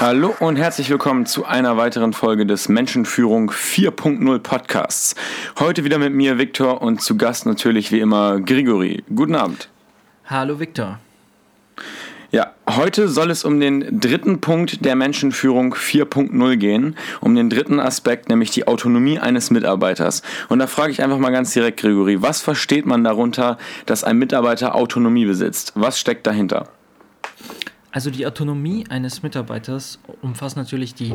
Hallo und herzlich willkommen zu einer weiteren Folge des Menschenführung 4.0 Podcasts. Heute wieder mit mir, Viktor, und zu Gast natürlich wie immer Grigori. Guten Abend. Hallo, Viktor. Ja, heute soll es um den dritten Punkt der Menschenführung 4.0 gehen, um den dritten Aspekt, nämlich die Autonomie eines Mitarbeiters. Und da frage ich einfach mal ganz direkt, Grigori, was versteht man darunter, dass ein Mitarbeiter Autonomie besitzt? Was steckt dahinter? Also die Autonomie eines Mitarbeiters umfasst natürlich die,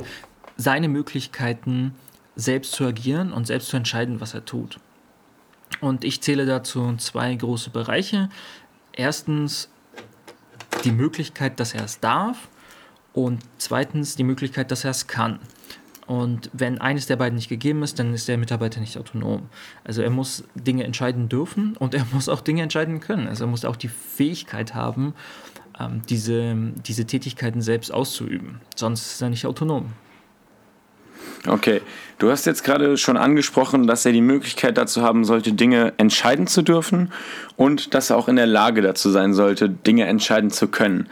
seine Möglichkeiten, selbst zu agieren und selbst zu entscheiden, was er tut. Und ich zähle dazu zwei große Bereiche. Erstens die Möglichkeit, dass er es darf und zweitens die Möglichkeit, dass er es kann. Und wenn eines der beiden nicht gegeben ist, dann ist der Mitarbeiter nicht autonom. Also er muss Dinge entscheiden dürfen und er muss auch Dinge entscheiden können. Also er muss auch die Fähigkeit haben, ähm, diese, diese Tätigkeiten selbst auszuüben. Sonst ist er nicht autonom. Okay, du hast jetzt gerade schon angesprochen, dass er die Möglichkeit dazu haben sollte, Dinge entscheiden zu dürfen und dass er auch in der Lage dazu sein sollte, Dinge entscheiden zu können.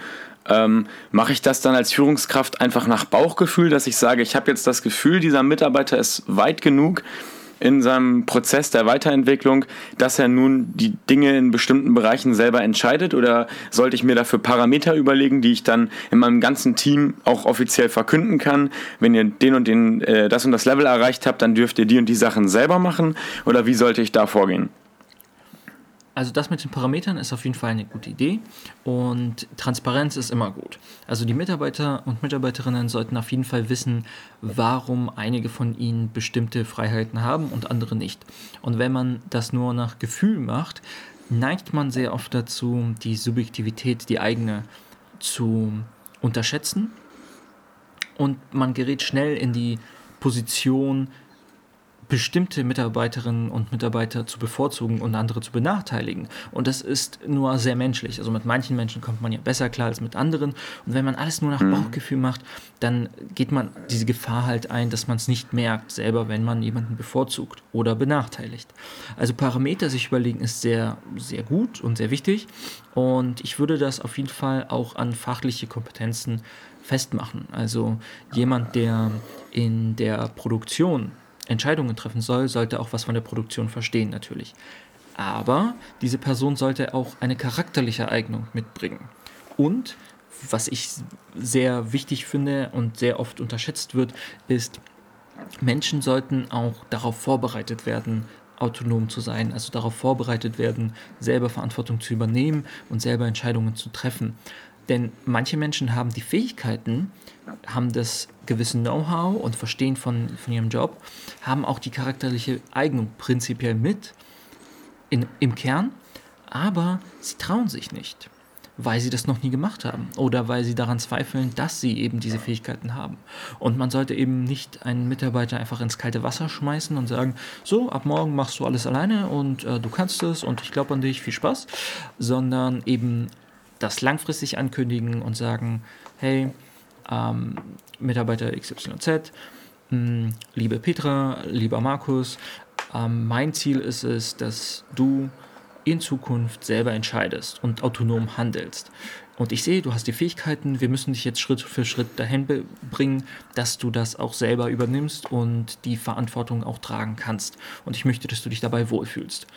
Ähm, Mache ich das dann als Führungskraft einfach nach Bauchgefühl, dass ich sage, ich habe jetzt das Gefühl, dieser Mitarbeiter ist weit genug, in seinem Prozess der Weiterentwicklung, dass er nun die Dinge in bestimmten Bereichen selber entscheidet oder sollte ich mir dafür Parameter überlegen, die ich dann in meinem ganzen Team auch offiziell verkünden kann? Wenn ihr den und den, äh, das und das Level erreicht habt, dann dürft ihr die und die Sachen selber machen oder wie sollte ich da vorgehen? Also das mit den Parametern ist auf jeden Fall eine gute Idee und Transparenz ist immer gut. Also die Mitarbeiter und Mitarbeiterinnen sollten auf jeden Fall wissen, warum einige von ihnen bestimmte Freiheiten haben und andere nicht. Und wenn man das nur nach Gefühl macht, neigt man sehr oft dazu, die Subjektivität, die eigene, zu unterschätzen und man gerät schnell in die Position, bestimmte Mitarbeiterinnen und Mitarbeiter zu bevorzugen und andere zu benachteiligen. Und das ist nur sehr menschlich. Also mit manchen Menschen kommt man ja besser klar als mit anderen. Und wenn man alles nur nach mhm. Bauchgefühl macht, dann geht man diese Gefahr halt ein, dass man es nicht merkt, selber, wenn man jemanden bevorzugt oder benachteiligt. Also Parameter sich überlegen ist sehr, sehr gut und sehr wichtig. Und ich würde das auf jeden Fall auch an fachliche Kompetenzen festmachen. Also jemand, der in der Produktion Entscheidungen treffen soll, sollte auch was von der Produktion verstehen natürlich. Aber diese Person sollte auch eine charakterliche Eignung mitbringen. Und was ich sehr wichtig finde und sehr oft unterschätzt wird, ist, Menschen sollten auch darauf vorbereitet werden, autonom zu sein, also darauf vorbereitet werden, selber Verantwortung zu übernehmen und selber Entscheidungen zu treffen. Denn manche Menschen haben die Fähigkeiten, haben das gewisse Know-how und Verstehen von, von ihrem Job, haben auch die charakterliche Eignung prinzipiell mit in, im Kern, aber sie trauen sich nicht, weil sie das noch nie gemacht haben oder weil sie daran zweifeln, dass sie eben diese Fähigkeiten haben. Und man sollte eben nicht einen Mitarbeiter einfach ins kalte Wasser schmeißen und sagen, so, ab morgen machst du alles alleine und äh, du kannst es und ich glaube an dich, viel Spaß, sondern eben das langfristig ankündigen und sagen, hey, ähm, Mitarbeiter XYZ, mh, hm, liebe Petra, lieber Markus, ähm, mein Ziel ist es, dass du in Zukunft selber entscheidest und autonom handelst. Und ich sehe, du hast die Fähigkeiten, wir müssen dich jetzt Schritt für Schritt dahin bringen, dass du das auch selber übernimmst und die Verantwortung auch tragen kannst. Und ich möchte, dass du dich dabei wohlfühlst.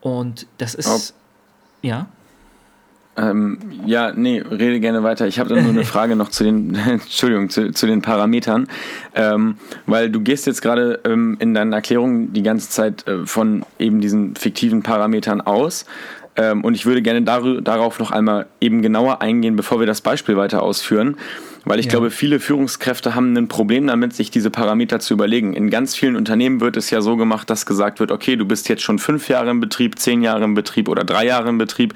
Und das ist, oh. ja. Ähm, ja, nee, rede gerne weiter. Ich habe da nur eine Frage noch zu den, Entschuldigung, zu, zu den Parametern, ähm, weil du gehst jetzt gerade ähm, in deinen Erklärungen die ganze Zeit äh, von eben diesen fiktiven Parametern aus. Ähm, und ich würde gerne dar darauf noch einmal eben genauer eingehen, bevor wir das Beispiel weiter ausführen. Weil ich ja. glaube, viele Führungskräfte haben ein Problem damit, sich diese Parameter zu überlegen. In ganz vielen Unternehmen wird es ja so gemacht, dass gesagt wird, okay, du bist jetzt schon fünf Jahre im Betrieb, zehn Jahre im Betrieb oder drei Jahre im Betrieb.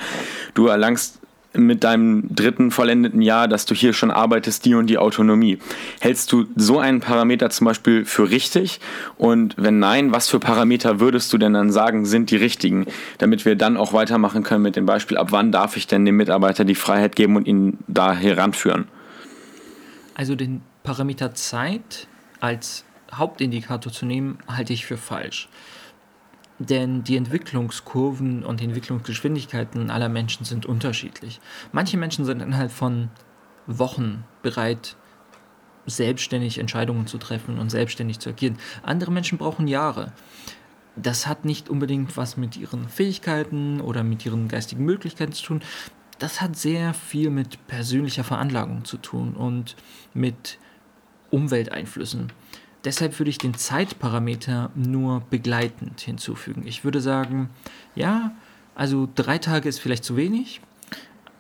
Du erlangst mit deinem dritten vollendeten Jahr, dass du hier schon arbeitest, die und die Autonomie. Hältst du so einen Parameter zum Beispiel für richtig? Und wenn nein, was für Parameter würdest du denn dann sagen, sind die richtigen? Damit wir dann auch weitermachen können mit dem Beispiel, ab wann darf ich denn dem Mitarbeiter die Freiheit geben und ihn da heranführen? Also den Parameter Zeit als Hauptindikator zu nehmen, halte ich für falsch. Denn die Entwicklungskurven und die Entwicklungsgeschwindigkeiten aller Menschen sind unterschiedlich. Manche Menschen sind innerhalb von Wochen bereit, selbstständig Entscheidungen zu treffen und selbstständig zu agieren. Andere Menschen brauchen Jahre. Das hat nicht unbedingt was mit ihren Fähigkeiten oder mit ihren geistigen Möglichkeiten zu tun. Das hat sehr viel mit persönlicher Veranlagung zu tun und mit Umwelteinflüssen. Deshalb würde ich den Zeitparameter nur begleitend hinzufügen. Ich würde sagen, ja, also drei Tage ist vielleicht zu wenig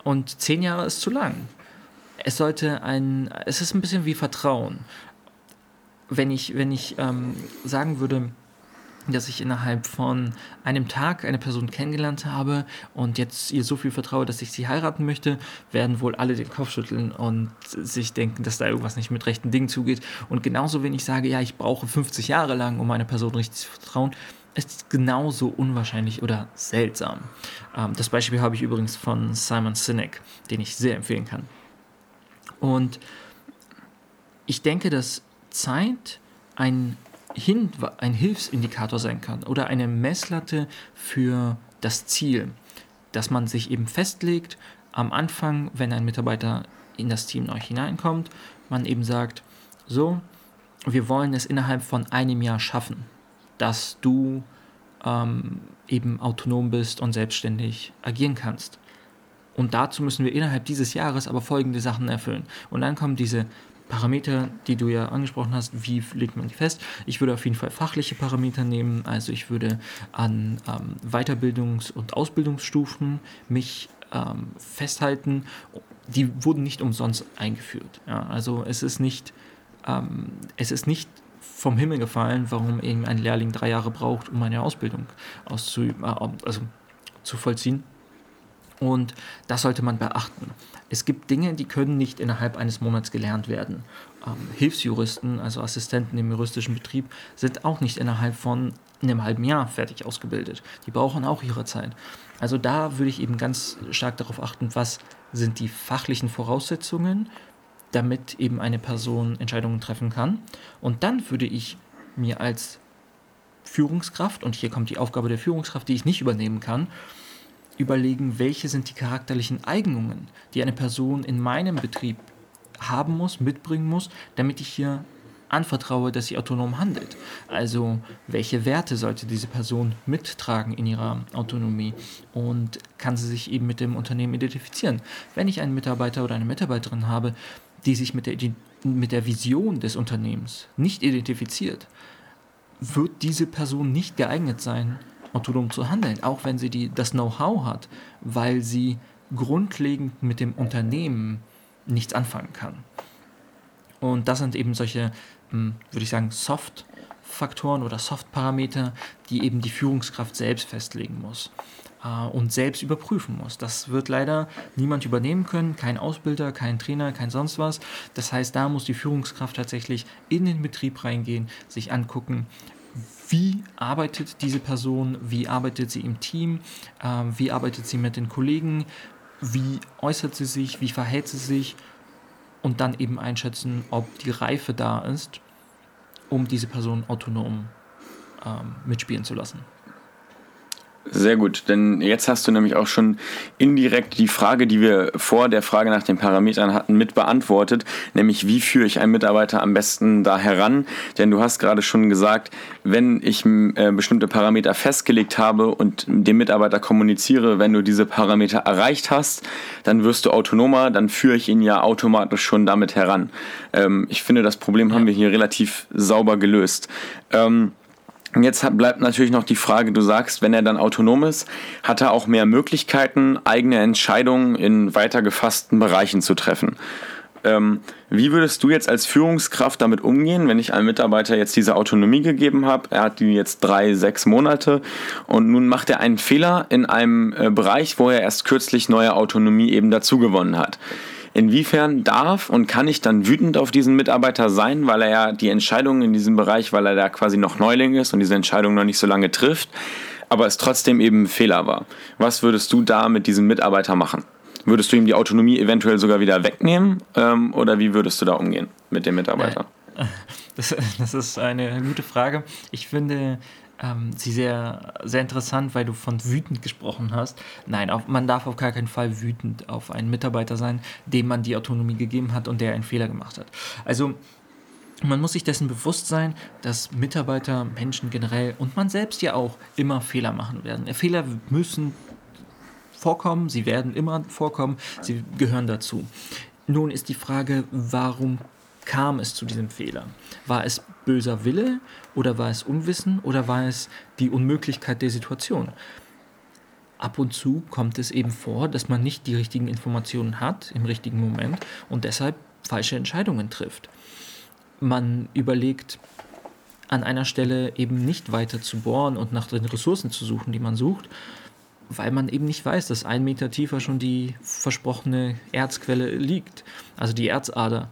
und zehn Jahre ist zu lang. Es sollte ein, es ist ein bisschen wie Vertrauen. Wenn ich, wenn ich ähm, sagen würde, dass ich innerhalb von einem Tag eine Person kennengelernt habe und jetzt ihr so viel vertraue, dass ich sie heiraten möchte, werden wohl alle den Kopf schütteln und sich denken, dass da irgendwas nicht mit rechten Dingen zugeht. Und genauso, wenn ich sage, ja, ich brauche 50 Jahre lang, um einer Person richtig zu vertrauen, ist genauso unwahrscheinlich oder seltsam. Ähm, das Beispiel habe ich übrigens von Simon Sinek, den ich sehr empfehlen kann. Und ich denke, dass Zeit ein hin, ein Hilfsindikator sein kann oder eine Messlatte für das Ziel, dass man sich eben festlegt am Anfang, wenn ein Mitarbeiter in das Team neu hineinkommt, man eben sagt, so, wir wollen es innerhalb von einem Jahr schaffen, dass du ähm, eben autonom bist und selbstständig agieren kannst. Und dazu müssen wir innerhalb dieses Jahres aber folgende Sachen erfüllen. Und dann kommen diese Parameter, die du ja angesprochen hast, wie legt man die fest? Ich würde auf jeden Fall fachliche Parameter nehmen, also ich würde an ähm, Weiterbildungs- und Ausbildungsstufen mich ähm, festhalten. Die wurden nicht umsonst eingeführt. Ja, also es ist nicht, ähm, es ist nicht vom Himmel gefallen, warum eben ein Lehrling drei Jahre braucht, um eine Ausbildung auszuüben, äh, also zu vollziehen. Und das sollte man beachten. Es gibt Dinge, die können nicht innerhalb eines Monats gelernt werden. Ähm, Hilfsjuristen, also Assistenten im juristischen Betrieb, sind auch nicht innerhalb von einem halben Jahr fertig ausgebildet. Die brauchen auch ihre Zeit. Also da würde ich eben ganz stark darauf achten, was sind die fachlichen Voraussetzungen, damit eben eine Person Entscheidungen treffen kann. Und dann würde ich mir als Führungskraft, und hier kommt die Aufgabe der Führungskraft, die ich nicht übernehmen kann, überlegen, welche sind die charakterlichen Eignungen, die eine Person in meinem Betrieb haben muss, mitbringen muss, damit ich hier anvertraue, dass sie autonom handelt. Also welche Werte sollte diese Person mittragen in ihrer Autonomie und kann sie sich eben mit dem Unternehmen identifizieren. Wenn ich einen Mitarbeiter oder eine Mitarbeiterin habe, die sich mit der, mit der Vision des Unternehmens nicht identifiziert, wird diese Person nicht geeignet sein, autonom zu handeln, auch wenn sie die, das Know-how hat, weil sie grundlegend mit dem Unternehmen nichts anfangen kann. Und das sind eben solche, hm, würde ich sagen, Soft-Faktoren oder Soft-Parameter, die eben die Führungskraft selbst festlegen muss äh, und selbst überprüfen muss. Das wird leider niemand übernehmen können, kein Ausbilder, kein Trainer, kein sonst was. Das heißt, da muss die Führungskraft tatsächlich in den Betrieb reingehen, sich angucken, wie arbeitet diese Person, wie arbeitet sie im Team, äh, wie arbeitet sie mit den Kollegen, wie äußert sie sich, wie verhält sie sich? Und dann eben einschätzen, ob die Reife da ist, um diese Person autonom ähm, mitspielen zu lassen. Sehr gut, denn jetzt hast du nämlich auch schon indirekt die Frage, die wir vor der Frage nach den Parametern hatten, mit beantwortet, nämlich wie führe ich einen Mitarbeiter am besten da heran? Denn du hast gerade schon gesagt, wenn ich äh, bestimmte Parameter festgelegt habe und dem Mitarbeiter kommuniziere, wenn du diese Parameter erreicht hast, dann wirst du autonomer, dann führe ich ihn ja automatisch schon damit heran. Ähm, ich finde, das Problem haben wir hier relativ sauber gelöst. Ähm, Jetzt bleibt natürlich noch die Frage, du sagst, wenn er dann autonom ist, hat er auch mehr Möglichkeiten, eigene Entscheidungen in weiter gefassten Bereichen zu treffen. Ähm, wie würdest du jetzt als Führungskraft damit umgehen, wenn ich einem Mitarbeiter jetzt diese Autonomie gegeben habe? Er hat die jetzt drei, sechs Monate und nun macht er einen Fehler in einem äh, Bereich, wo er erst kürzlich neue Autonomie eben dazu gewonnen hat. Inwiefern darf und kann ich dann wütend auf diesen Mitarbeiter sein, weil er ja die Entscheidungen in diesem Bereich, weil er da quasi noch Neuling ist und diese Entscheidung noch nicht so lange trifft, aber es trotzdem eben ein Fehler war. Was würdest du da mit diesem Mitarbeiter machen? Würdest du ihm die Autonomie eventuell sogar wieder wegnehmen ähm, oder wie würdest du da umgehen mit dem Mitarbeiter? Das, das ist eine gute Frage. Ich finde, ähm, sie sehr, sehr interessant, weil du von wütend gesprochen hast. Nein, auf, man darf auf gar keinen Fall wütend auf einen Mitarbeiter sein, dem man die Autonomie gegeben hat und der einen Fehler gemacht hat. Also man muss sich dessen bewusst sein, dass Mitarbeiter, Menschen generell und man selbst ja auch immer Fehler machen werden. Fehler müssen vorkommen, sie werden immer vorkommen, sie gehören dazu. Nun ist die Frage, warum kam es zu diesem Fehler? War es böser Wille oder war es Unwissen oder war es die Unmöglichkeit der Situation? Ab und zu kommt es eben vor, dass man nicht die richtigen Informationen hat im richtigen Moment und deshalb falsche Entscheidungen trifft. Man überlegt an einer Stelle eben nicht weiter zu bohren und nach den Ressourcen zu suchen, die man sucht, weil man eben nicht weiß, dass ein Meter tiefer schon die versprochene Erzquelle liegt, also die Erzader.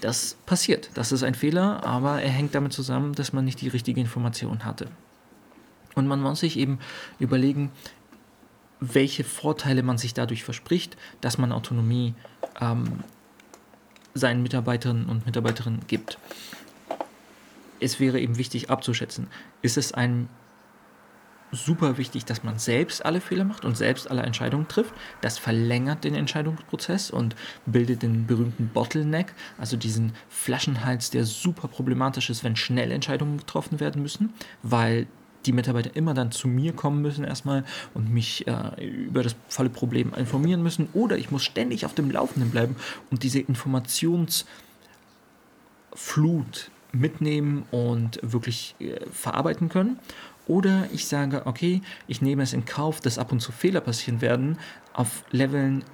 Das passiert, das ist ein Fehler, aber er hängt damit zusammen, dass man nicht die richtige Information hatte. Und man muss sich eben überlegen, welche Vorteile man sich dadurch verspricht, dass man Autonomie ähm, seinen Mitarbeiterinnen und Mitarbeiterinnen gibt. Es wäre eben wichtig abzuschätzen, ist es ein super wichtig, dass man selbst alle Fehler macht und selbst alle Entscheidungen trifft. Das verlängert den Entscheidungsprozess und bildet den berühmten Bottleneck, also diesen Flaschenhals, der super problematisch ist, wenn schnell Entscheidungen getroffen werden müssen, weil die Mitarbeiter immer dann zu mir kommen müssen erstmal und mich äh, über das volle Problem informieren müssen oder ich muss ständig auf dem Laufenden bleiben und diese Informationsflut mitnehmen und wirklich äh, verarbeiten können. Oder ich sage, okay, ich nehme es in Kauf, dass ab und zu Fehler passieren werden auf Leveln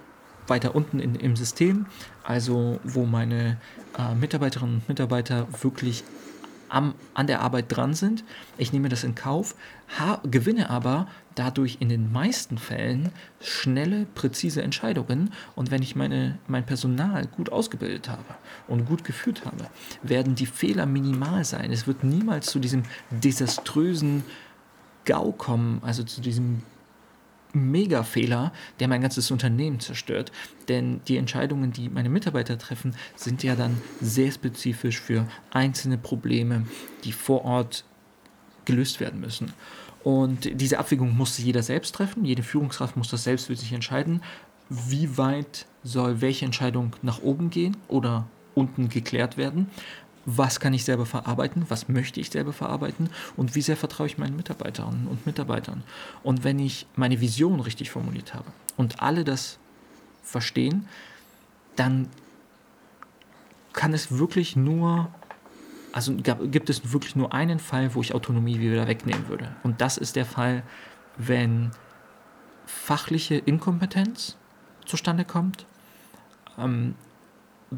weiter unten in, im System, also wo meine äh, Mitarbeiterinnen und Mitarbeiter wirklich am, an der Arbeit dran sind. Ich nehme das in Kauf, gewinne aber dadurch in den meisten Fällen schnelle, präzise Entscheidungen. Und wenn ich meine, mein Personal gut ausgebildet habe und gut geführt habe, werden die Fehler minimal sein. Es wird niemals zu diesem desaströsen GAU kommen, also zu diesem Mega-Fehler, der mein ganzes Unternehmen zerstört. Denn die Entscheidungen, die meine Mitarbeiter treffen, sind ja dann sehr spezifisch für einzelne Probleme, die vor Ort gelöst werden müssen. Und diese Abwägung muss jeder selbst treffen. Jede Führungskraft muss das selbst für sich entscheiden. Wie weit soll welche Entscheidung nach oben gehen oder unten geklärt werden? Was kann ich selber verarbeiten, was möchte ich selber verarbeiten und wie sehr vertraue ich meinen Mitarbeiterinnen und Mitarbeitern. Und wenn ich meine Vision richtig formuliert habe und alle das verstehen, dann kann es wirklich nur, also gibt es wirklich nur einen Fall, wo ich Autonomie wieder wegnehmen würde. Und das ist der Fall, wenn fachliche Inkompetenz zustande kommt, ähm,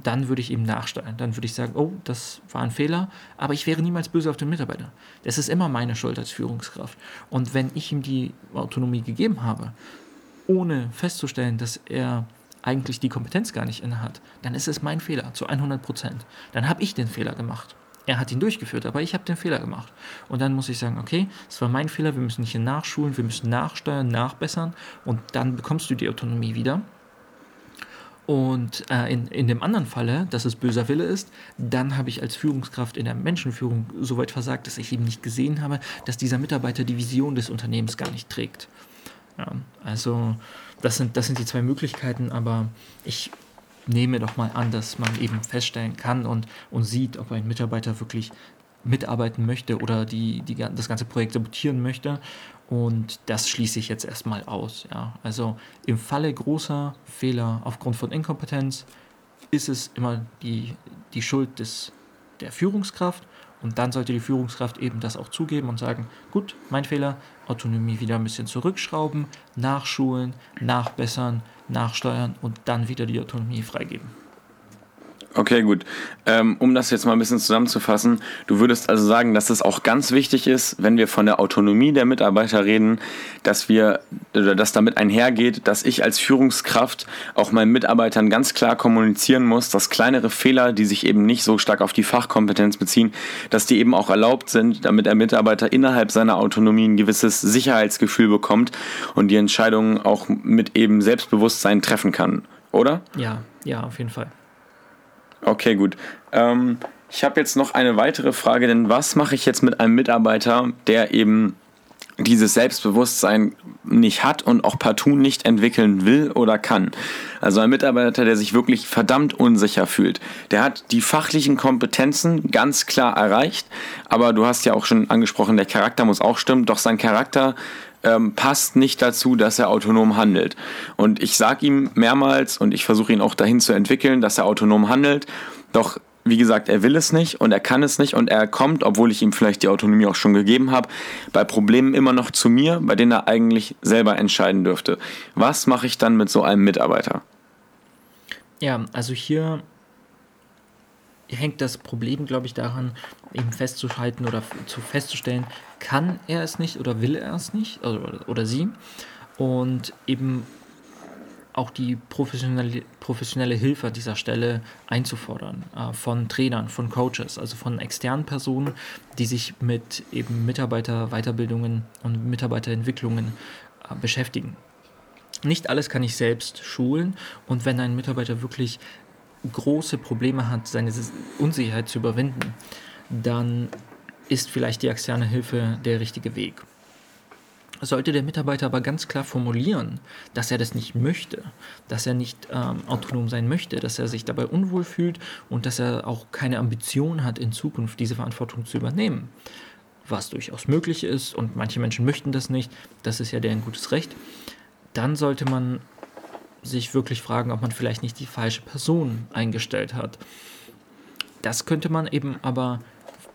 dann würde ich ihm nachsteuern. Dann würde ich sagen, oh, das war ein Fehler, aber ich wäre niemals böse auf den Mitarbeiter. Das ist immer meine Schuld als Führungskraft. Und wenn ich ihm die Autonomie gegeben habe, ohne festzustellen, dass er eigentlich die Kompetenz gar nicht innehat, dann ist es mein Fehler zu 100 Prozent. Dann habe ich den Fehler gemacht. Er hat ihn durchgeführt, aber ich habe den Fehler gemacht. Und dann muss ich sagen, okay, es war mein Fehler, wir müssen hier nachschulen, wir müssen nachsteuern, nachbessern und dann bekommst du die Autonomie wieder. Und äh, in, in dem anderen Falle, dass es böser Wille ist, dann habe ich als Führungskraft in der Menschenführung so weit versagt, dass ich eben nicht gesehen habe, dass dieser Mitarbeiter die Vision des Unternehmens gar nicht trägt. Ja, also das sind, das sind die zwei Möglichkeiten, aber ich nehme doch mal an, dass man eben feststellen kann und, und sieht, ob ein Mitarbeiter wirklich mitarbeiten möchte oder die, die, das ganze Projekt sabotieren möchte. Und das schließe ich jetzt erstmal aus. Ja. Also im Falle großer Fehler aufgrund von Inkompetenz ist es immer die, die Schuld des, der Führungskraft. Und dann sollte die Führungskraft eben das auch zugeben und sagen, gut, mein Fehler, Autonomie wieder ein bisschen zurückschrauben, nachschulen, nachbessern, nachsteuern und dann wieder die Autonomie freigeben. Okay, gut. Ähm, um das jetzt mal ein bisschen zusammenzufassen, du würdest also sagen, dass es auch ganz wichtig ist, wenn wir von der Autonomie der Mitarbeiter reden, dass wir oder dass damit einhergeht, dass ich als Führungskraft auch meinen Mitarbeitern ganz klar kommunizieren muss, dass kleinere Fehler, die sich eben nicht so stark auf die Fachkompetenz beziehen, dass die eben auch erlaubt sind, damit der Mitarbeiter innerhalb seiner Autonomie ein gewisses Sicherheitsgefühl bekommt und die Entscheidungen auch mit eben Selbstbewusstsein treffen kann, oder? Ja, ja, auf jeden Fall. Okay, gut. Ähm, ich habe jetzt noch eine weitere Frage, denn was mache ich jetzt mit einem Mitarbeiter, der eben dieses Selbstbewusstsein nicht hat und auch partout nicht entwickeln will oder kann. Also ein Mitarbeiter, der sich wirklich verdammt unsicher fühlt, der hat die fachlichen Kompetenzen ganz klar erreicht, aber du hast ja auch schon angesprochen, der Charakter muss auch stimmen, doch sein Charakter ähm, passt nicht dazu, dass er autonom handelt. Und ich sage ihm mehrmals und ich versuche ihn auch dahin zu entwickeln, dass er autonom handelt, doch wie gesagt, er will es nicht und er kann es nicht und er kommt, obwohl ich ihm vielleicht die Autonomie auch schon gegeben habe, bei Problemen immer noch zu mir, bei denen er eigentlich selber entscheiden dürfte. Was mache ich dann mit so einem Mitarbeiter? Ja, also hier hängt das Problem, glaube ich, daran, eben festzuhalten oder zu festzustellen, kann er es nicht oder will er es nicht oder, oder sie und eben auch die professionelle, professionelle Hilfe an dieser Stelle einzufordern äh, von Trainern, von Coaches, also von externen Personen, die sich mit eben Mitarbeiterweiterbildungen und Mitarbeiterentwicklungen äh, beschäftigen. Nicht alles kann ich selbst schulen und wenn ein Mitarbeiter wirklich große Probleme hat, seine Unsicherheit zu überwinden, dann ist vielleicht die externe Hilfe der richtige Weg. Sollte der Mitarbeiter aber ganz klar formulieren, dass er das nicht möchte, dass er nicht ähm, autonom sein möchte, dass er sich dabei unwohl fühlt und dass er auch keine Ambition hat, in Zukunft diese Verantwortung zu übernehmen, was durchaus möglich ist und manche Menschen möchten das nicht, das ist ja deren gutes Recht, dann sollte man sich wirklich fragen, ob man vielleicht nicht die falsche Person eingestellt hat. Das könnte man eben aber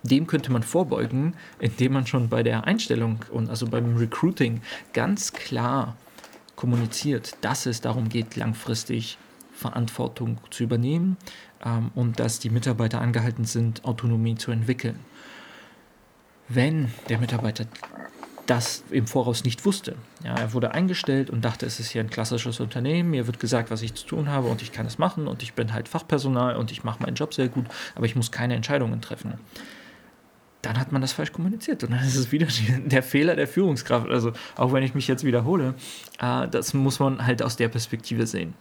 dem könnte man vorbeugen, indem man schon bei der Einstellung und also beim Recruiting ganz klar kommuniziert, dass es darum geht, langfristig Verantwortung zu übernehmen ähm, und dass die Mitarbeiter angehalten sind, Autonomie zu entwickeln. Wenn der Mitarbeiter das im Voraus nicht wusste. Ja, er wurde eingestellt und dachte, es ist hier ein klassisches Unternehmen, mir wird gesagt, was ich zu tun habe und ich kann es machen und ich bin halt Fachpersonal und ich mache meinen Job sehr gut, aber ich muss keine Entscheidungen treffen dann hat man das falsch kommuniziert. Und dann ist es wieder der Fehler der Führungskraft. Also auch wenn ich mich jetzt wiederhole, äh, das muss man halt aus der Perspektive sehen.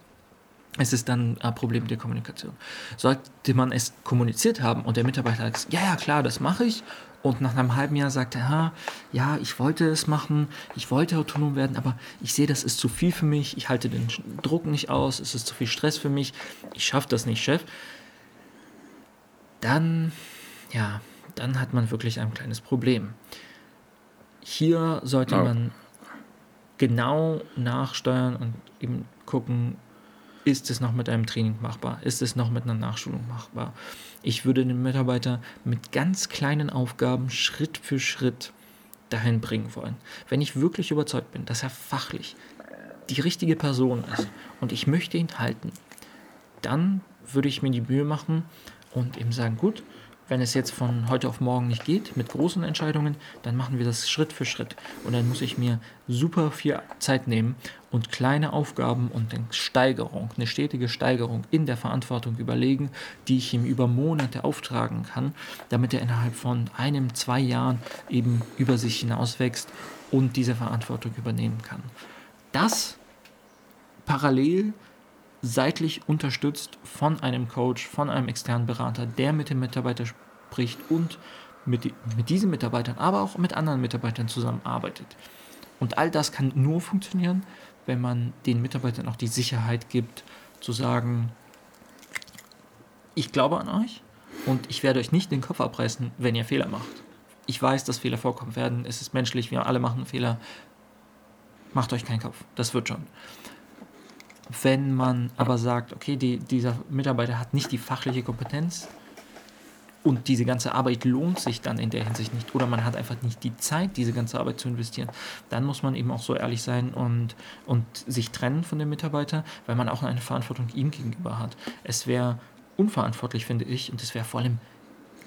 Es ist dann ein Problem der Kommunikation. Sollte man es kommuniziert haben und der Mitarbeiter sagt, ja, ja, klar, das mache ich. Und nach einem halben Jahr sagt er, ja, ich wollte es machen, ich wollte autonom werden, aber ich sehe, das ist zu viel für mich, ich halte den Druck nicht aus, es ist zu viel Stress für mich, ich schaffe das nicht, Chef. Dann, ja, dann hat man wirklich ein kleines Problem. Hier sollte oh. man genau nachsteuern und eben gucken, ist es noch mit einem Training machbar? Ist es noch mit einer Nachschulung machbar? Ich würde den Mitarbeiter mit ganz kleinen Aufgaben Schritt für Schritt dahin bringen wollen. Wenn ich wirklich überzeugt bin, dass er fachlich die richtige Person ist und ich möchte ihn halten, dann würde ich mir die Mühe machen und ihm sagen, gut, wenn es jetzt von heute auf morgen nicht geht mit großen Entscheidungen, dann machen wir das Schritt für Schritt. Und dann muss ich mir super viel Zeit nehmen und kleine Aufgaben und eine Steigerung, eine stetige Steigerung in der Verantwortung überlegen, die ich ihm über Monate auftragen kann, damit er innerhalb von einem, zwei Jahren eben über sich hinauswächst und diese Verantwortung übernehmen kann. Das parallel seitlich unterstützt von einem Coach, von einem externen Berater, der mit dem Mitarbeiter spricht und mit, die, mit diesen Mitarbeitern, aber auch mit anderen Mitarbeitern zusammenarbeitet. Und all das kann nur funktionieren, wenn man den Mitarbeitern auch die Sicherheit gibt, zu sagen, ich glaube an euch und ich werde euch nicht den Kopf abreißen, wenn ihr Fehler macht. Ich weiß, dass Fehler vorkommen werden, es ist menschlich, wir alle machen Fehler. Macht euch keinen Kopf, das wird schon. Wenn man aber sagt, okay, die, dieser Mitarbeiter hat nicht die fachliche Kompetenz und diese ganze Arbeit lohnt sich dann in der Hinsicht nicht oder man hat einfach nicht die Zeit, diese ganze Arbeit zu investieren, dann muss man eben auch so ehrlich sein und, und sich trennen von dem Mitarbeiter, weil man auch eine Verantwortung ihm gegenüber hat. Es wäre unverantwortlich, finde ich, und es wäre vor allem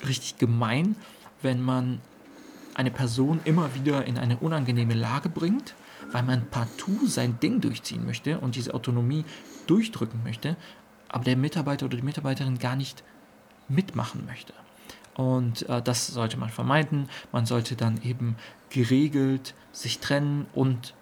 richtig gemein, wenn man eine Person immer wieder in eine unangenehme Lage bringt weil man partout sein Ding durchziehen möchte und diese Autonomie durchdrücken möchte, aber der Mitarbeiter oder die Mitarbeiterin gar nicht mitmachen möchte. Und äh, das sollte man vermeiden. Man sollte dann eben geregelt sich trennen und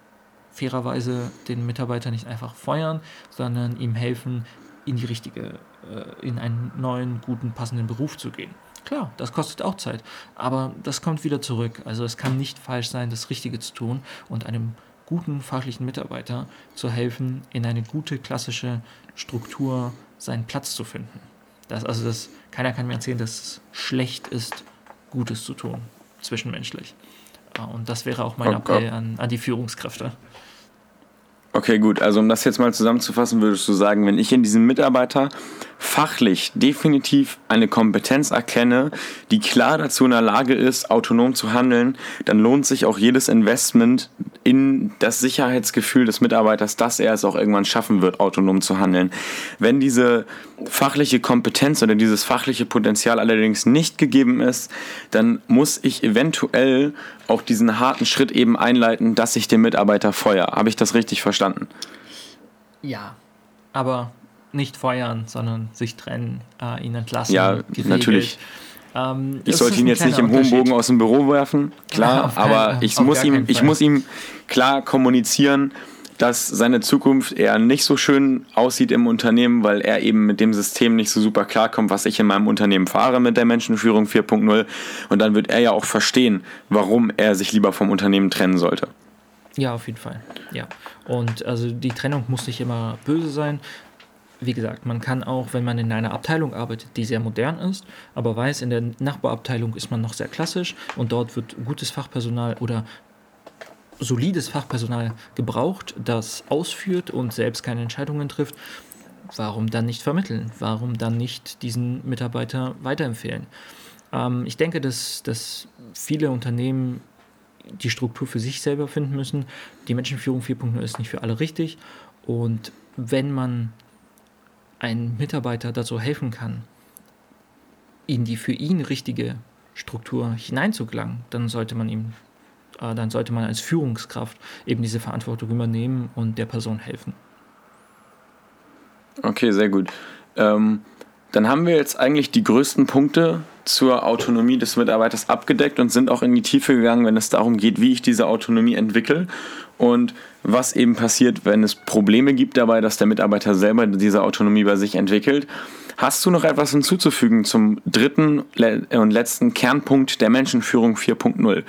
fairerweise den Mitarbeiter nicht einfach feuern, sondern ihm helfen, in die richtige, äh, in einen neuen, guten, passenden Beruf zu gehen. Klar, das kostet auch Zeit. Aber das kommt wieder zurück. Also es kann nicht falsch sein, das Richtige zu tun und einem guten fachlichen Mitarbeiter zu helfen, in eine gute klassische Struktur seinen Platz zu finden. Das, also das, keiner kann mir erzählen, dass es schlecht ist, Gutes zu tun, zwischenmenschlich. Und das wäre auch mein Appell an, an die Führungskräfte. Okay, gut. Also um das jetzt mal zusammenzufassen, würdest du sagen, wenn ich in diesem Mitarbeiter fachlich definitiv eine Kompetenz erkenne, die klar dazu in der Lage ist, autonom zu handeln, dann lohnt sich auch jedes Investment in das Sicherheitsgefühl des Mitarbeiters, dass er es auch irgendwann schaffen wird, autonom zu handeln. Wenn diese fachliche Kompetenz oder dieses fachliche Potenzial allerdings nicht gegeben ist, dann muss ich eventuell auch diesen harten Schritt eben einleiten, dass ich den Mitarbeiter feuer. Habe ich das richtig verstanden? Ja, aber nicht feuern, sondern sich trennen, äh, ihn entlassen. Ja, geregelt. natürlich. Ähm, ich sollte ihn jetzt nicht im hohen Bogen aus dem Büro werfen, klar, ja, aber ich muss, ihm, ich muss ihm klar kommunizieren, dass seine Zukunft eher nicht so schön aussieht im Unternehmen, weil er eben mit dem System nicht so super klarkommt, was ich in meinem Unternehmen fahre mit der Menschenführung 4.0. Und dann wird er ja auch verstehen, warum er sich lieber vom Unternehmen trennen sollte. Ja, auf jeden Fall. Ja. Und also die Trennung muss nicht immer böse sein wie gesagt, man kann auch, wenn man in einer Abteilung arbeitet, die sehr modern ist, aber weiß, in der Nachbarabteilung ist man noch sehr klassisch und dort wird gutes Fachpersonal oder solides Fachpersonal gebraucht, das ausführt und selbst keine Entscheidungen trifft. Warum dann nicht vermitteln? Warum dann nicht diesen Mitarbeiter weiterempfehlen? Ähm, ich denke, dass, dass viele Unternehmen die Struktur für sich selber finden müssen. Die Menschenführung 4.0 ist nicht für alle richtig. Und wenn man ein Mitarbeiter dazu helfen kann, in die für ihn richtige Struktur hineinzugelangen, dann sollte man ihm, äh, dann sollte man als Führungskraft eben diese Verantwortung übernehmen und der Person helfen. Okay, sehr gut. Ähm, dann haben wir jetzt eigentlich die größten Punkte zur Autonomie des Mitarbeiters abgedeckt und sind auch in die Tiefe gegangen, wenn es darum geht, wie ich diese Autonomie entwickle und was eben passiert, wenn es Probleme gibt dabei, dass der Mitarbeiter selber diese Autonomie bei sich entwickelt. Hast du noch etwas hinzuzufügen zum dritten und letzten Kernpunkt der Menschenführung 4.0?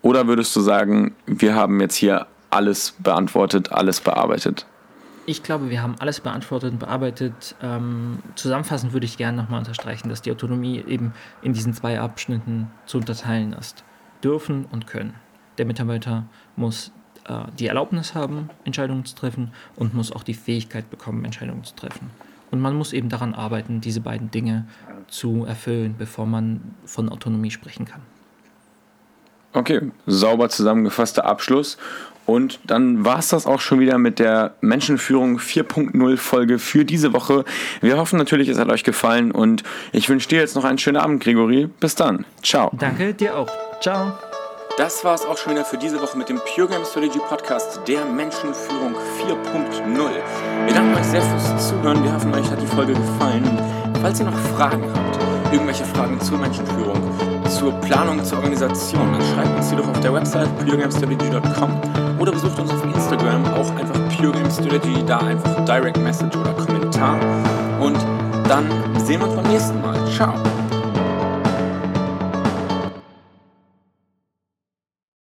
Oder würdest du sagen, wir haben jetzt hier alles beantwortet, alles bearbeitet? Ich glaube, wir haben alles beantwortet und bearbeitet. Ähm, zusammenfassend würde ich gerne nochmal unterstreichen, dass die Autonomie eben in diesen zwei Abschnitten zu unterteilen ist. Dürfen und können. Der Mitarbeiter muss äh, die Erlaubnis haben, Entscheidungen zu treffen und muss auch die Fähigkeit bekommen, Entscheidungen zu treffen. Und man muss eben daran arbeiten, diese beiden Dinge zu erfüllen, bevor man von Autonomie sprechen kann. Okay, sauber zusammengefasster Abschluss. Und dann war es das auch schon wieder mit der Menschenführung 4.0 Folge für diese Woche. Wir hoffen natürlich, es hat euch gefallen und ich wünsche dir jetzt noch einen schönen Abend, Gregory. Bis dann. Ciao. Danke, dir auch. Ciao. Das war es auch schon wieder für diese Woche mit dem Pure Game Strategy Podcast der Menschenführung 4.0. Wir danken euch sehr fürs Zuhören. Wir hoffen, euch hat die Folge gefallen. Falls ihr noch Fragen habt, irgendwelche Fragen zur Menschenführung, zur Planung, zur Organisation, dann schreibt uns die doch auf der Website puregamestrategy.com oder besucht uns auf Instagram, auch einfach Pure Game Strategy, da einfach Direct Message oder Kommentar. Und dann sehen wir uns beim nächsten Mal. Ciao!